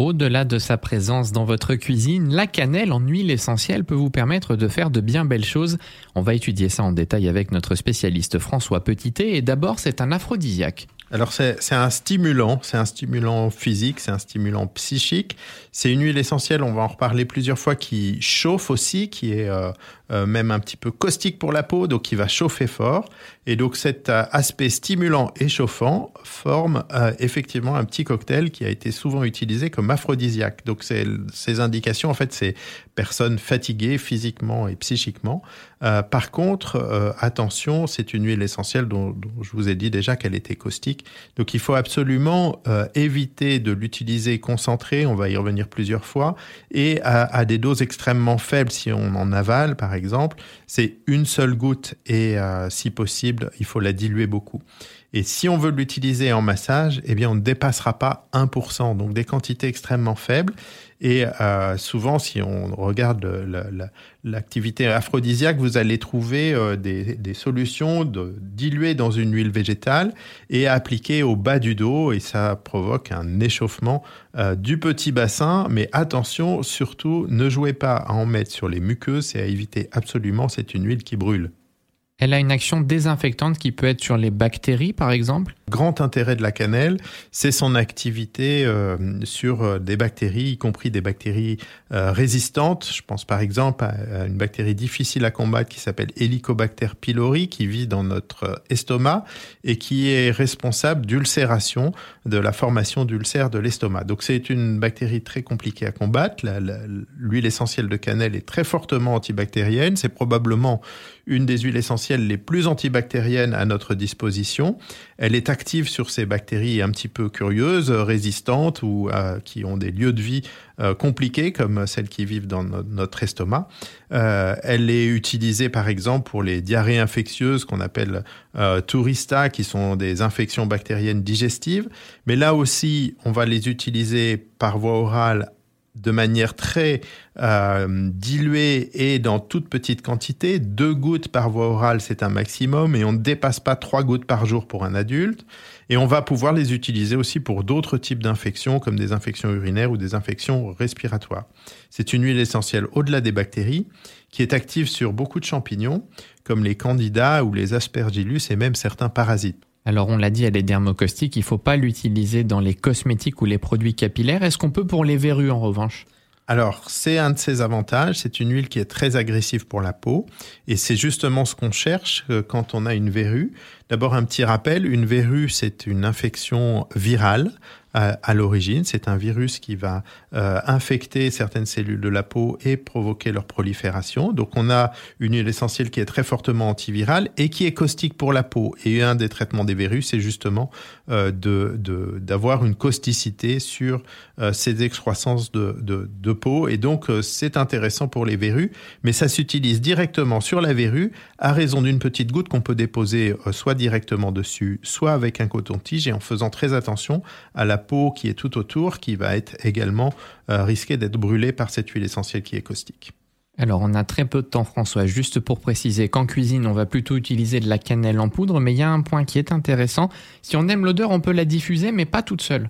Au-delà de sa présence dans votre cuisine, la cannelle en huile essentielle peut vous permettre de faire de bien belles choses. On va étudier ça en détail avec notre spécialiste François Petitet et d'abord c'est un aphrodisiaque. Alors c'est un stimulant, c'est un stimulant physique, c'est un stimulant psychique. C'est une huile essentielle, on va en reparler plusieurs fois, qui chauffe aussi, qui est euh, euh, même un petit peu caustique pour la peau, donc qui va chauffer fort. Et donc cet euh, aspect stimulant et chauffant forme effectivement un petit cocktail qui a été souvent utilisé comme aphrodisiaque. Donc ces indications, en fait, c'est personnes fatiguées physiquement et psychiquement. par contre, attention, c'est une huile essentielle dont je vous ai dit déjà qu'elle était caustique donc il faut absolument euh, éviter de l'utiliser concentré, on va y revenir plusieurs fois, et à, des doses extrêmement faibles si on en avale par exemple. C'est une seule goutte et euh, si possible, il faut la diluer beaucoup. Et si on veut l'utiliser en massage, eh bien, on ne dépassera pas 1%, donc des quantités extrêmement faibles. Et euh, souvent, si on regarde l'activité aphrodisiaque, vous allez trouver euh, des, solutions de, diluées dans une huile végétale et appliquées au bas du dos, et ça provoque un échauffement euh, du petit bassin. Mais attention, surtout, ne jouez pas à en mettre sur les muqueuses, et à éviter absolument, c'est une huile qui brûle. Elle a une action désinfectante qui peut être sur les bactéries, par exemple Grand intérêt de la cannelle, c'est son activité euh, sur euh, des bactéries, y compris des bactéries euh, résistantes. Je pense par exemple à, une bactérie difficile à combattre qui s'appelle Helicobacter pylori, qui vit dans notre estomac et qui est responsable d'ulcération, de la formation d'ulcères de l'estomac. Donc c'est une bactérie très compliquée à combattre. L'huile essentielle de cannelle est très fortement antibactérienne. C'est probablement une des huiles essentielles les plus antibactériennes à notre disposition. Elle est sur ces bactéries un petit peu curieuses, résistantes ou euh, qui ont des lieux de vie euh, compliqués comme celles qui vivent dans notre estomac. Euh, elle est utilisée par exemple pour les diarrhées infectieuses qu'on appelle tourista, qui sont des infections bactériennes digestives. Mais là aussi, on va les utiliser par voie orale de manière très euh, diluée et dans toute petite quantité. Deux gouttes par voie orale, c'est un maximum et on ne dépasse pas trois gouttes par jour pour un adulte. Et on va pouvoir les utiliser aussi pour d'autres types d'infections comme des infections urinaires ou des infections respiratoires. C'est une huile essentielle au-delà des bactéries qui est active sur beaucoup de champignons comme les candidats ou les aspergillus et même certains parasites. Alors on l'a dit, elle est dermocaustique, il ne faut pas l'utiliser dans les cosmétiques ou les produits capillaires. Est-ce qu'on peut pour les verrues en revanche? Alors, c'est un de ses avantages. C'est une huile qui est très agressive pour la peau. Et c'est justement ce qu'on cherche euh, quand on a une verrue. D'abord, un petit rappel. Une verrue, c'est une infection virale à, l'origine. C'est un virus qui va euh, infecter certaines cellules de la peau et provoquer leur prolifération. Donc on a une huile essentielle qui est très fortement antivirale et qui est caustique pour la peau. Et un des traitements des verrues, c'est justement euh, d'avoir une causticité sur euh, ces excroissances de, de, peau. Et donc c'est intéressant pour les verrues, mais ça s'utilise directement sur la verrue à raison d'une petite goutte qu'on peut déposer soit directement dessus, soit avec un coton-tige et en faisant très attention à la peau qui est tout autour qui va être également euh, risquée d'être brûlée par cette huile essentielle qui est caustique. Alors on a très peu de temps François, juste pour préciser qu'en cuisine on va plutôt utiliser de la cannelle en poudre, mais il y a un point qui est intéressant, si on aime l'odeur on peut la diffuser mais pas toute seule.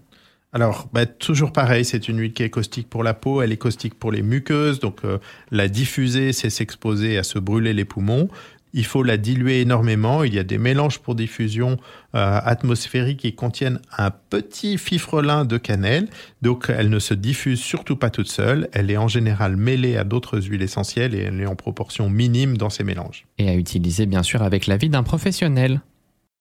Alors, bah, toujours pareil, c'est une huile qui est caustique pour la peau, elle est caustique pour les muqueuses, donc euh, la diffuser, c'est s'exposer à se brûler les poumons. Il faut la diluer énormément. Il y a des mélanges pour diffusion euh, atmosphérique qui contiennent un petit fifrelin de cannelle. Donc, elle ne se diffuse surtout pas toute seule. Elle est en général mêlée à d'autres huiles essentielles et elle est en proportion minime dans ces mélanges. Et à utiliser bien sûr avec l'avis d'un professionnel.